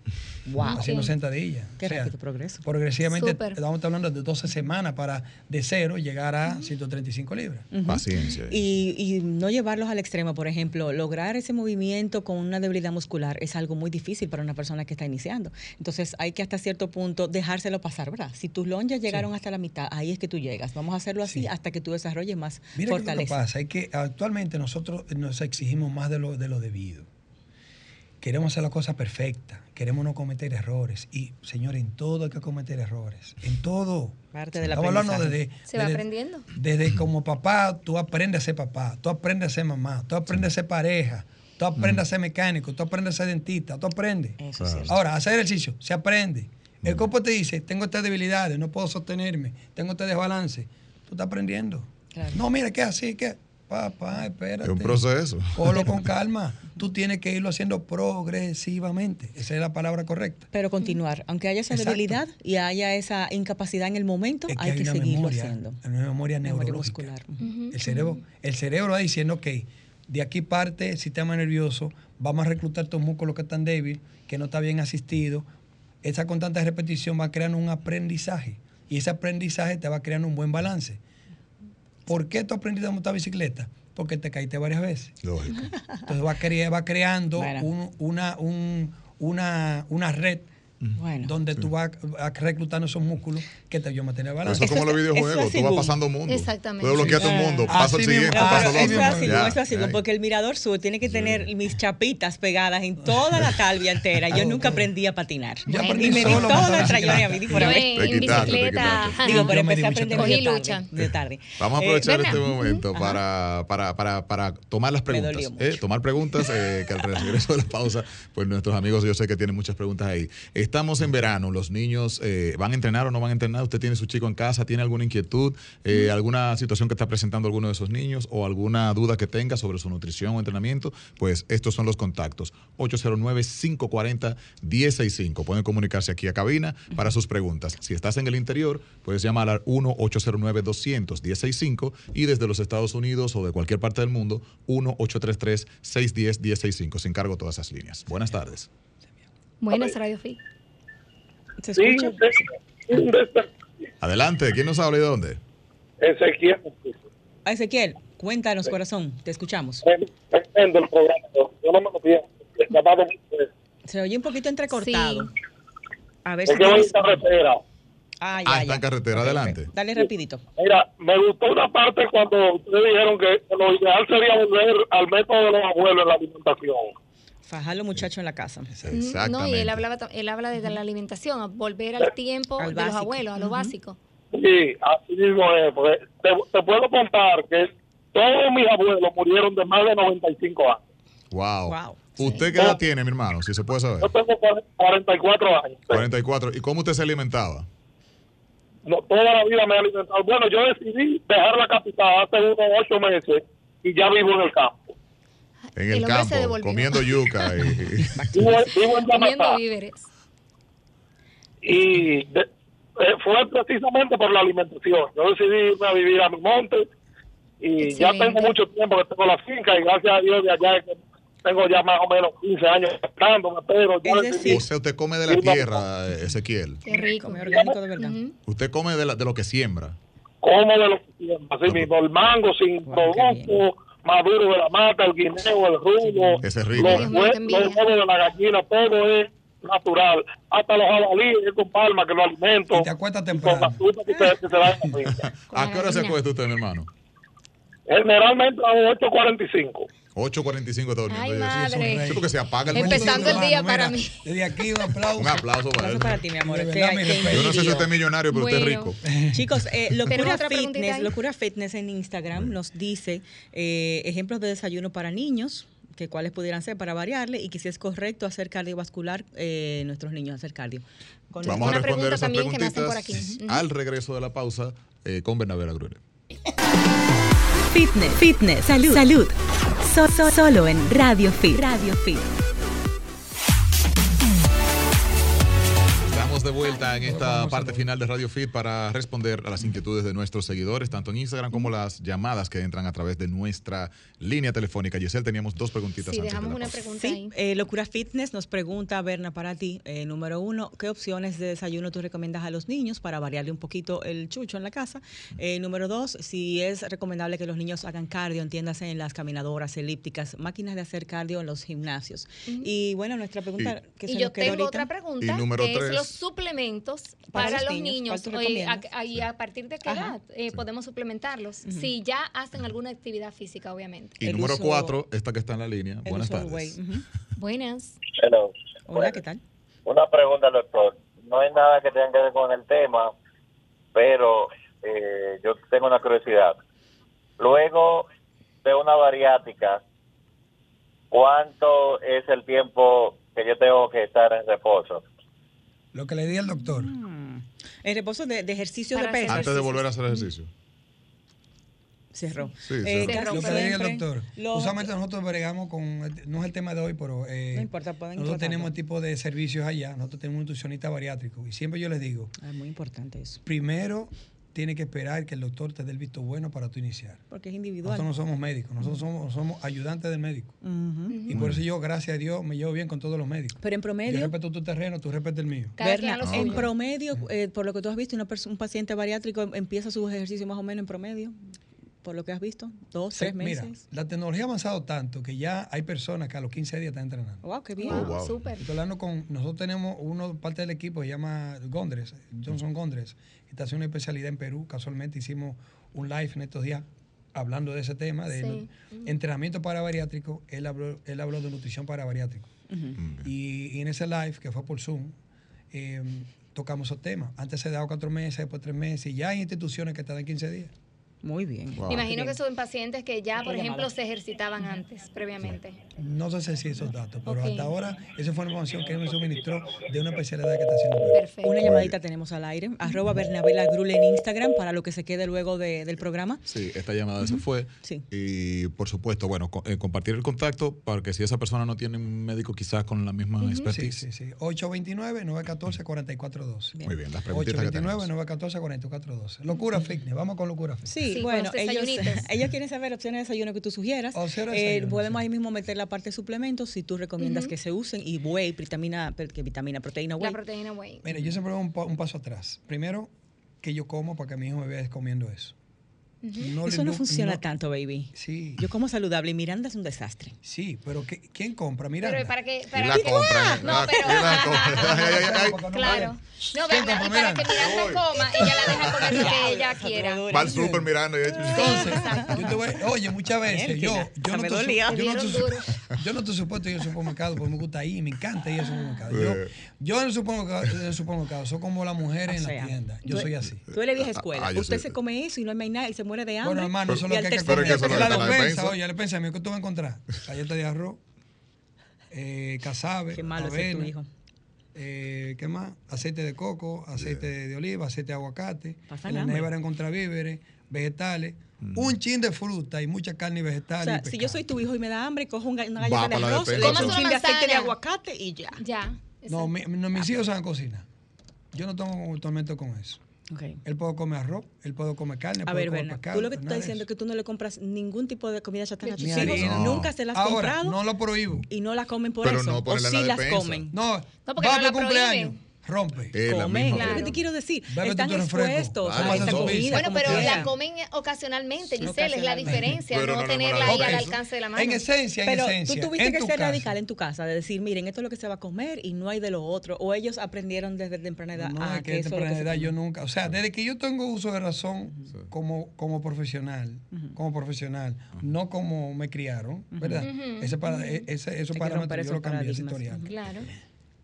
Wow. haciendo Sí. sentadilla. Qué O sea, rápido progreso. Progresivamente, Súper. estamos hablando de 12 semanas para de cero llegar a 135 libras. Paciencia. Y, y no llevarlos al extremo, por ejemplo, lograr ese movimiento con una debilidad muscular es algo muy difícil para una persona que está iniciando. Entonces hay que hasta cierto punto dejárselo pasar, ¿verdad? Si tus lonjas llegaron hasta la mitad, ahí es que tú llegas. Vamos a hacerlo así Sí. Hasta que tú desarrolles más Mira qué es lo que fortaleza. pasa, es que actualmente nosotros nos exigimos más de lo, de lo debido. Queremos hacer la cosa perfecta, queremos no cometer errores. Y, señores, en todo hay que cometer errores. En todo. Parte del Estamos hablando desde, Se va desde- aprendiendo. Desde como papá, tú aprendes a ser papá, tú aprendes a ser mamá, tú aprendes a ser pareja, tú aprendes a ser mecánico, tú aprendes a ser dentista, tú aprendes. Eso es cierto. Ahora, hacer ejercicio, se aprende. El cuerpo te dice, tengo estas debilidades, no puedo sostenerme, tengo este desbalance. Tú estás aprendiendo. Claro. No, mira, ¿qué así? ¿Qué? Papá, espérate. Es un proceso. Cógelo con calma. Tú tienes que irlo haciendo progresivamente. Esa es la palabra correcta. Pero continuar, aunque haya esa Exacto. debilidad y haya esa incapacidad en el momento, Es que hay, que una seguirlo memoria, haciendo. Hay una memoria Memoria neurológica. muscular. Ujú. El cerebro, el cerebro va diciendo, ok, de aquí parte el sistema nervioso, vamos a reclutar tus músculos que están débiles, que no está bien asistido. Esa constante repetición va creando un aprendizaje y ese aprendizaje te va creando un buen balance. ¿Por qué tú aprendiste a montar bicicleta? Porque te caíste varias veces. Lógico. Entonces va, va creando Bueno. un- una, un- una, una red Bueno. donde tú vas a- reclutando esos músculos que te ayudan a mantener balance. eso es como los videojuegos, tú vas pasando mundo. Exactamente. Tú bloqueas Sí. un mundo, Ah, al mismo. siguiente, Ah, paso pero al eso otro. es así, Ya, no, eso es así, ya. porque el mirador sur tiene que tener mis chapitas pegadas en toda la talvia entera. Yo Ah, nunca aprendí a patinar. Y me di solo a todos montar los rayones a mí por haber. en, bicicleta. Digo, pero empecé a aprender de tarde. lucha. De tarde. Vamos a Eh, aprovechar este momento para, para, para, para tomar las preguntas. eh, tomar preguntas, eh, que al regreso de la pausa, pues nuestros amigos yo sé que tienen muchas preguntas ahí. Estamos en verano, los niños eh, van a entrenar o no van a entrenar. Usted tiene su chico en casa, tiene alguna inquietud, eh, alguna situación que está presentando alguno de esos niños o alguna duda que tenga sobre su nutrición o entrenamiento, pues estos son los contactos. 809-540-1065. Pueden comunicarse aquí a cabina para sus preguntas. Si estás en el interior, puedes llamar al 1-809-200-1065 y desde los Estados Unidos o de cualquier parte del mundo, 1-833-610-1065. Se encargo todas esas líneas. Buenas tardes. Buenas, Radio Fit. ¿Se Sí, Adelante, ¿quién nos habla y de dónde? Ezequiel, A Ezequiel, cuéntanos, corazón, te escuchamos. tremendo el programa. Yo no me lo veces. Se oye un poquito entrecortado. A ver si Es que voy en tienes- carretera. Ah, ya, Ah, ya. está en carretera, adelante. Dale rapidito. Mira, me gustó una parte cuando ustedes dijeron que lo ideal sería volver al método de los abuelos en la alimentación. Fajar los muchachos en la casa. Exactamente. No, y él hablaba, él habla desde la alimentación, volver al tiempo Al de los abuelos, a lo básico. Sí, así mismo es. Porque te, te puedo contar que todos mis abuelos murieron de más de 95 años. Wow. Wow. ¿Usted qué edad tiene, mi hermano? Si se puede saber. Yo tengo 44 años. 44. ¿Y cómo usted se alimentaba? No, toda la vida me he alimentado. Bueno, yo decidí dejar la capital hace unos ocho meses y ya vivo en el campo. En El el, hombre se campo, comiendo yuca. y- Comiendo víveres. y de- eh, fue precisamente por la alimentación. Yo decidí irme a vivir a mi monte y ya tengo mucho tiempo que tengo la finca y gracias a Dios de allá tengo ya más o menos 15 años estándome, pero decidí- decir, o sea, usted come de la tierra, Ezequiel. Qué rico. Come orgánico de verdad. Usted come de, la- de lo que siembra. como de lo que siembra, así mismo, el mango sin producto, maduro de la mata, el guineo, el rulo, Ese es rico, los, ¿eh? Los huevos de la gallina, todo es natural. Hasta los jabalíes, yo con palma que lo alimento. Y te acuestas temprano. Con la fruta que se, que se da en la. ¿A qué hora se acuesta usted, mi hermano? Generalmente a las 8.45. 8.45 está durmiendo. Ay, madre. Sí, porque se apaga el Empezando el día para mí. Desde aquí un aplauso. Un aplauso para Aplauso él. para ti, mi amor. Que-. Yo no sé si usted es millonario, pero usted es rico. Chicos, eh, Locura otra Fitness. Locura Fitness en Instagram nos dice eh, ejemplos de desayuno para niños, que cuáles pudieran ser para variarle y que si es correcto hacer cardiovascular eh, nuestros niños hacer cardio. Con Vamos a responder pregunta esas también que me hacen preguntitas por aquí. Al regreso de la pausa eh, con Bernabé Agrure. Fitness, fitness, salud, salud. So- so- solo en Radio Fit. Radio Fit. De vuelta en esta parte final de Radio Fit para responder a las inquietudes de nuestros seguidores, tanto en Instagram como las llamadas que entran a través de nuestra línea telefónica. Giselle, teníamos dos preguntitas Sí, antes dejamos una pausa. pregunta Sí, ahí. eh, Locura Fitness nos pregunta, Berna, para ti, eh, número uno, ¿qué opciones de desayuno tú recomiendas a los niños para variarle un poquito el chucho en la casa? Eh, número dos, si es recomendable que los niños hagan cardio, entiéndase en las caminadoras elípticas, máquinas de hacer cardio en los gimnasios. Y bueno, nuestra pregunta que Y se yo nos quedó tengo ahorita. otra pregunta, Y número que tres. es los suplementos Para para, los los niños, niños. ¿cuál tú Oye, a, recomiendas? a- y a partir de qué Ajá. edad eh, podemos suplementarlos? Si ya hacen alguna actividad física, obviamente. Y El número uso- cuatro, esta que está en la línea. Buenas tardes. Buenas. Hello. Hola, ¿qué tal? Una pregunta, doctor. No hay nada que tenga que ver con el tema, pero eh, yo tengo una curiosidad. Luego de una bariátrica, ¿cuánto es el tiempo que yo tengo que estar en reposo? Lo que le di al doctor. Mm. El reposo de, de ejercicio Para de peso. Antes de volver a hacer ejercicio. Cerró. Sí, Eh, cerró. Lo que le di al doctor. los- Usualmente nosotros bregamos con, no es el tema de hoy, pero eh, No importa, pueden nosotros tenemos tipo de servicios allá. Nosotros tenemos un nutricionista bariátrico. Y siempre yo les digo, Ah, muy importante eso. primero tiene que esperar que el doctor te dé el visto bueno para tú iniciar. Porque es individual. Nosotros no somos médicos, nosotros somos, somos ayudantes del médico. Y por eso yo, gracias a Dios, me llevo bien con todos los médicos. Pero en Yo promedio, respeto tu terreno, tú respetas el mío. Berna, a lo en promedio, eh, por lo que tú has visto, una un paciente bariátrico empieza su ejercicio más o menos en promedio, por lo que has visto, dos, tres Mira, meses. la tecnología ha avanzado tanto que ya hay personas que a los 15 días están entrenando. Wow, qué bien. Wow, wow. súper. Estoy hablando con, nosotros tenemos uno parte del equipo que se llama Gondres, Johnson Gondres, que está haciendo una especialidad en Perú. Casualmente hicimos un live en estos días hablando de ese tema, de Sí. nu- entrenamiento para bariátrico. Él habló, él habló de nutrición para bariátrico. y, y en ese live, que fue por Zoom, eh, tocamos esos temas. Antes se daba cuatro meses, después tres meses, y ya hay instituciones que te dan 15 días. Muy bien. Wow. Me imagino Bien. que son pacientes que ya, por ejemplo, se ejercitaban antes, previamente. No sé si esos datos, pero hasta ahora esa fue una información que él me suministró de una especialidad que está haciendo. Perfecto. Una llamadita tenemos al aire. Arroba Bernabela Grul en Instagram para lo que se quede luego de- del programa. Sí, esta llamada se fue. Sí. Y por supuesto, bueno, co- eh, compartir el contacto para que si esa persona no tiene un médico quizás con la misma Sí, expertise. sí, sí. 829-914-4412. Muy bien, las tenemos. 829-914-4412. Locura Fitness. Vamos con Locura Fitness. Sí, Sí, bueno, ellos, quieren saber opciones de desayuno que tú sugieras. De Eh, podemos ahí mismo meter la parte de suplementos si tú recomiendas que se usen y whey, vitamina, que vitamina, proteína La whey. proteína whey. Mira, yo siempre voy un, pa- un paso atrás. Primero, que yo como para que mi hijo me vea comiendo eso. No le Eso no funciona no- tanto, baby. Sí, Yo como saludable y Miranda es un desastre. sí, pero ¿qué- ¿quién compra? Mira. Pero para que. Para la que- compra. No, la- pero- la. Claro. No, ¿Quién pero compra? y para que Miranda. Miranda coma, ella la deja comer lo que ella quiera. Va al super mirando y Entonces, yo te voy, oye, muchas veces yo, Mierda, yo, no te, yo, no te, yo no te supuesto ir al supermercado porque me gusta ir, me encanta ir al supermercado. Yo, yo en el supermercado, en el supermercado soy como las mujeres O en sea, la tienda. Yo soy así. Tú eres vieja escuela. Ah, Usted sí. se come eso y no hay más nada y se muere de hambre. Bueno, hermano, eso es lo que hay que Pero es es La despensa, oye, la despensa, ¿qué tú vas a encontrar? Galletas de arroz, eh, casabe, Qué malo es ser tu avena, hijo. eh, ¿qué más? Aceite de coco, aceite de oliva, aceite de aguacate. Pasan En la hambre. nevera encontrar víveres, vegetales, un chin de fruta y mucha carne y O vegetales. sea, y si yo soy tu hijo y me da hambre, cojo una Va galleta de arroz, echo un chin de aceite de aguacate y ya. Ya. No, mi- no, mis hijos saben cocinar. Yo no tengo tormento con eso. Ok. Él puede comer arroz, él puede comer carne, A puede ver, comer Berna, pescado. tú lo que tú estás diciendo es que tú no le compras ningún tipo de comida chatarra a tus hijos. Nunca se las has Ahora, comprado no lo prohíbo. y no las comen por Pero eso. no o ponerle en sí la las comen. No, No, porque va no por la cumpleaños. prohíben. Rompe. Comen, Claro. te quiero decir. Están expuestos Claro, a eso sí. comida. Bueno, pero la comen ocasionalmente, Giselle, es la diferencia, Pero no, no tenerla ahí al alcance de la mano. En esencia, en Pero esencia. tú tuviste que tu ser casa. radical en tu casa, de decir, miren, esto es lo que se va a comer y no hay de lo otro. O ellos aprendieron desde temprana edad No, a es que que de eso es lo que temprana edad yo nunca, o sea, desde que yo tengo uso de razón como, como profesional, como profesional, no como me criaron, ¿verdad? Ese para, e- ese, parámetros romper yo lo cambié, ese historial. Claro,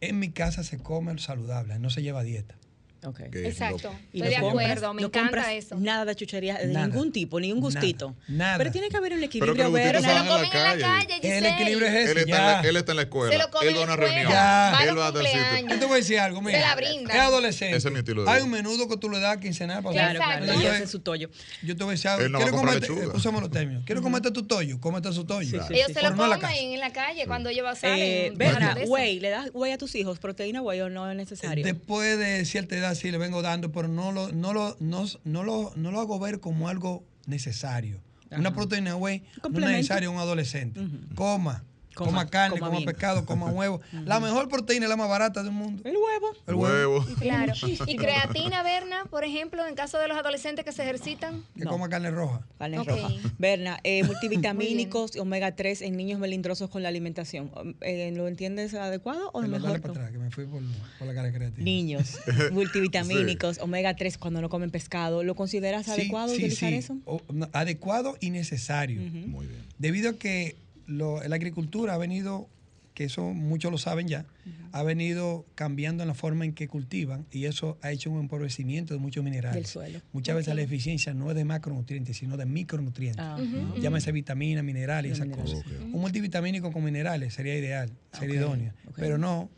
En mi casa se come saludable, no se lleva dieta. Ok. Que es exacto. lo- Y Estoy de compras- acuerdo, me no encanta compras eso. Nada de chuchería de Nada. ningún tipo, ni un gustito. Nada, nada. Pero tiene que haber un equilibrio. Pero se lo van en la comen en la calle. calle, El Giselle. equilibrio es Él ese, está, ya. la, él está en la escuela. Se lo come él va a en la una reunión. escuela. Ya. Va a Él va a. Yo te voy a decir algo, mira. Se la brinda. Es adolescente. Ese es mi estilo de Hay un menudo que tú le das quincenal para Claro, Exacto. claro. Entonces, Ellos hacen su tollo. Yo te voy a decir algo. Él no a ¿Quieres comprar comerte? Usamos los términos. ¿Quieres comerte tu tollo? Cómete su tollo. Ellos se lo comen en la calle cuando. Eh, van Berna, de eso. güey, ¿le das güey a tus hijos? ¿Proteína güey o no es necesario? Después de cierta edad sí le vengo dando, pero no lo, no lo, no, no lo, no lo hago ver como algo necesario. Una proteína whey no es necesario en un adolescente. Coma, Coma, coma, carne, coma coma, pescado, coma huevo. La mejor proteína es la más barata del mundo. El huevo. El huevo. Huevo. Claro. Y creatina, Berna, por ejemplo, en caso de los adolescentes que se ejercitan. Que No. coma carne roja. Carne Ok. roja. Berna, eh, multivitamínicos y omega 3 en niños melindrosos con la alimentación. Eh, ¿Lo entiendes adecuado o Dale, mejor dale no? para atrás, que me fui por, por la cara creativa. Niños, multivitamínicos, omega 3 cuando no comen pescado. ¿Lo consideras Sí, adecuado sí, utilizar sí. eso? O- no, adecuado y necesario. Muy bien. Debido a que lo- la agricultura ha venido, que eso muchos lo saben ya, ha venido cambiando en la forma en que cultivan y eso ha hecho un empobrecimiento de muchos minerales. Del suelo. Muchas veces la eficiencia no es de macronutrientes, sino de micronutrientes. Ah, Llámese vitaminas, minerales y esas minerales. cosas. Un multivitamínico con minerales sería ideal, sería Ok, idóneo. Pero no,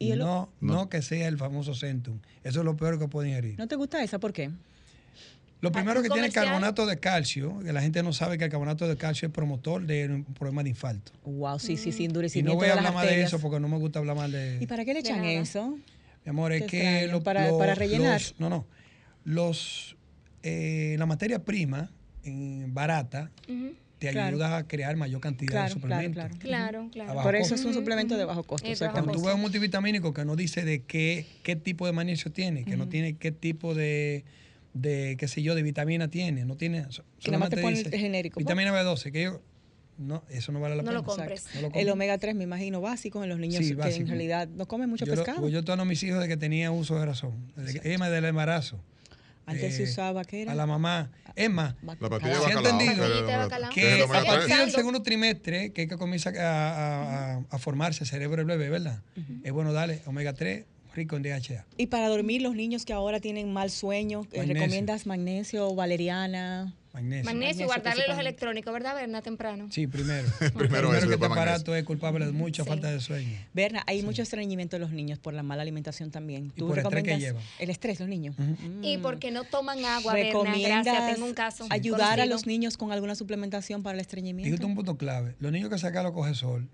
¿Y el- no, No. no que sea el famoso centum. Eso es lo peor que puede ingerir. ¿No te gusta esa? ¿Por qué? Lo primero ¿un que tiene comercial? carbonato de calcio, que la gente no sabe que el carbonato de calcio es promotor de un problema de infarto. Wow, sí, sí, sí, Y endurecimiento no voy a hablar más de eso porque no me gusta hablar más de... ¿Y para qué le echan nada. eso? Mi amor, es que... lo- Para- lo- para rellenar. los- no, no. Los... eh, la materia prima en barata te Claro. ayuda a crear mayor cantidad Claro, de suplementos. claro, claro. Claro, claro. Abajo. Por eso costo. es un suplemento de bajo costo. Es Cuando exactamente. tú ves un multivitamínico que no dice de qué, qué tipo de magnesio tiene, que no tiene qué tipo de, de, qué sé yo, de vitamina tiene, no tiene... Que nada más te solamente pone dice el genérico. Vitamina B12, que yo... No, eso no vale la No pena. lo compres. No lo El omega 3, me imagino, básico en los niños Sí, que básico. en realidad no comen mucho yo pescado. pues yo tono a mis hijos de que tenía uso de razón. Desde que, Emma del embarazo. Antes se Eh, usaba, ¿qué era? A la mamá. Emma, La pastilla de Sí, bacalao. entendido. que- es a partir del segundo trimestre, que, es que comienza a, a- a- a formarse el cerebro del bebé, ¿verdad? Es bueno darle omega 3 rico en DHA. Y para dormir, los niños que ahora tienen mal sueño, ¿eh, Magnesio. ¿recomiendas magnesio, valeriana? Magnesio. Magnesio, guardarle los electrónicos, ¿verdad, Berna? Temprano. Sí, primero. Primero eso, que este magnesio. aparato es culpable de mucha Sí. falta de sueño. Berna, hay mucho estreñimiento de los niños por la mala alimentación también. Y por el estrés que llevan. el estrés, los niños? Mm. Y porque no toman agua, Berna. ¿Recomiendas Gracias, tengo un caso. ayudar a los niños con alguna suplementación para el estreñimiento? Dijiste un punto clave. Los niños que sacan los coge sol.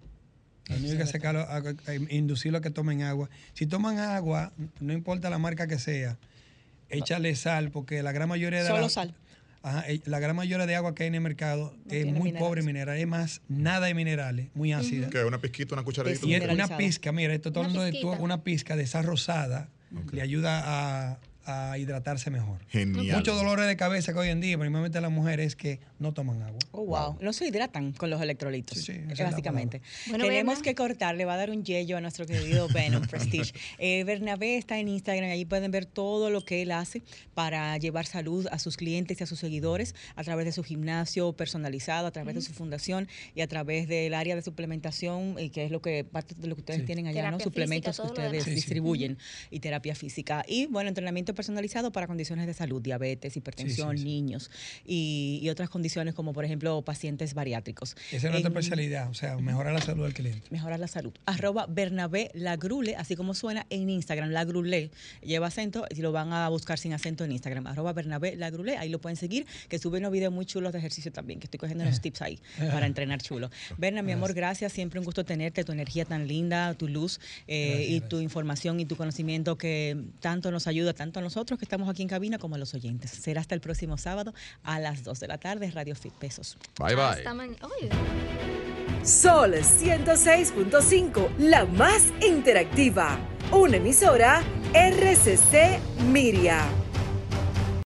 Los niños que sacan a, a inducirlos a que tomen agua. Si toman agua, no importa la marca que sea, échale sal, porque la gran mayoría de Solo la, sal. Ajá, eh, la gran mayoría de agua que hay en el mercado es muy minerales. pobre en minerales, es más, nada de minerales, muy ácida. Que una pizquita, una cucharadita. Y es una pizca, mira, esto está hablando de tu- una pizca de rosada, le ayuda a, a hidratarse mejor. Genial. Muchos dolores de cabeza que hoy en día, principalmente las mujeres, que no toman agua. Oh, wow. No se hidratan con los electrolitos, Sí, sí, básicamente. Bueno, Tenemos Berna. que cortar, le va a dar un yello a nuestro querido Venom Prestige. Eh, Bernabé está en Instagram, allí pueden ver todo lo que él hace para llevar salud a sus clientes y a sus seguidores a través de su gimnasio personalizado, a través de su fundación y a través del área de suplementación, eh, que es lo que parte de lo que ustedes Sí. tienen allá, ¿no? Suplementos física, que ustedes demás. Sí, sí. distribuyen y terapia física. Y bueno, entrenamiento personalizado para condiciones de salud, diabetes, hipertensión, sí. niños y, y otras condiciones como por ejemplo pacientes bariátricos. Esa es nuestra especialidad, o sea, mejorar la salud del cliente. Mejorar la salud. Arroba Bernabé Lagrule, así como suena en Instagram, Lagrule. Lleva acento y lo van a buscar sin acento en Instagram. Arroba Bernabé Lagrule, ahí lo pueden seguir, que sube unos videos muy chulos de ejercicio también, que estoy cogiendo unos tips ahí para entrenar chulo. Berna, mi amor, gracias. Siempre un gusto tenerte, tu energía tan linda, tu luz eh, Gracias, y gracias. tu información y tu conocimiento que tanto nos ayuda, tanto a nosotros que estamos aquí en cabina como a los oyentes. Será hasta el próximo sábado a las 2 de la tarde, Radio Fit Pesos. Bye, bye. Hasta. Ay, Sol 106.5, la más interactiva. una emisora RCC Miria.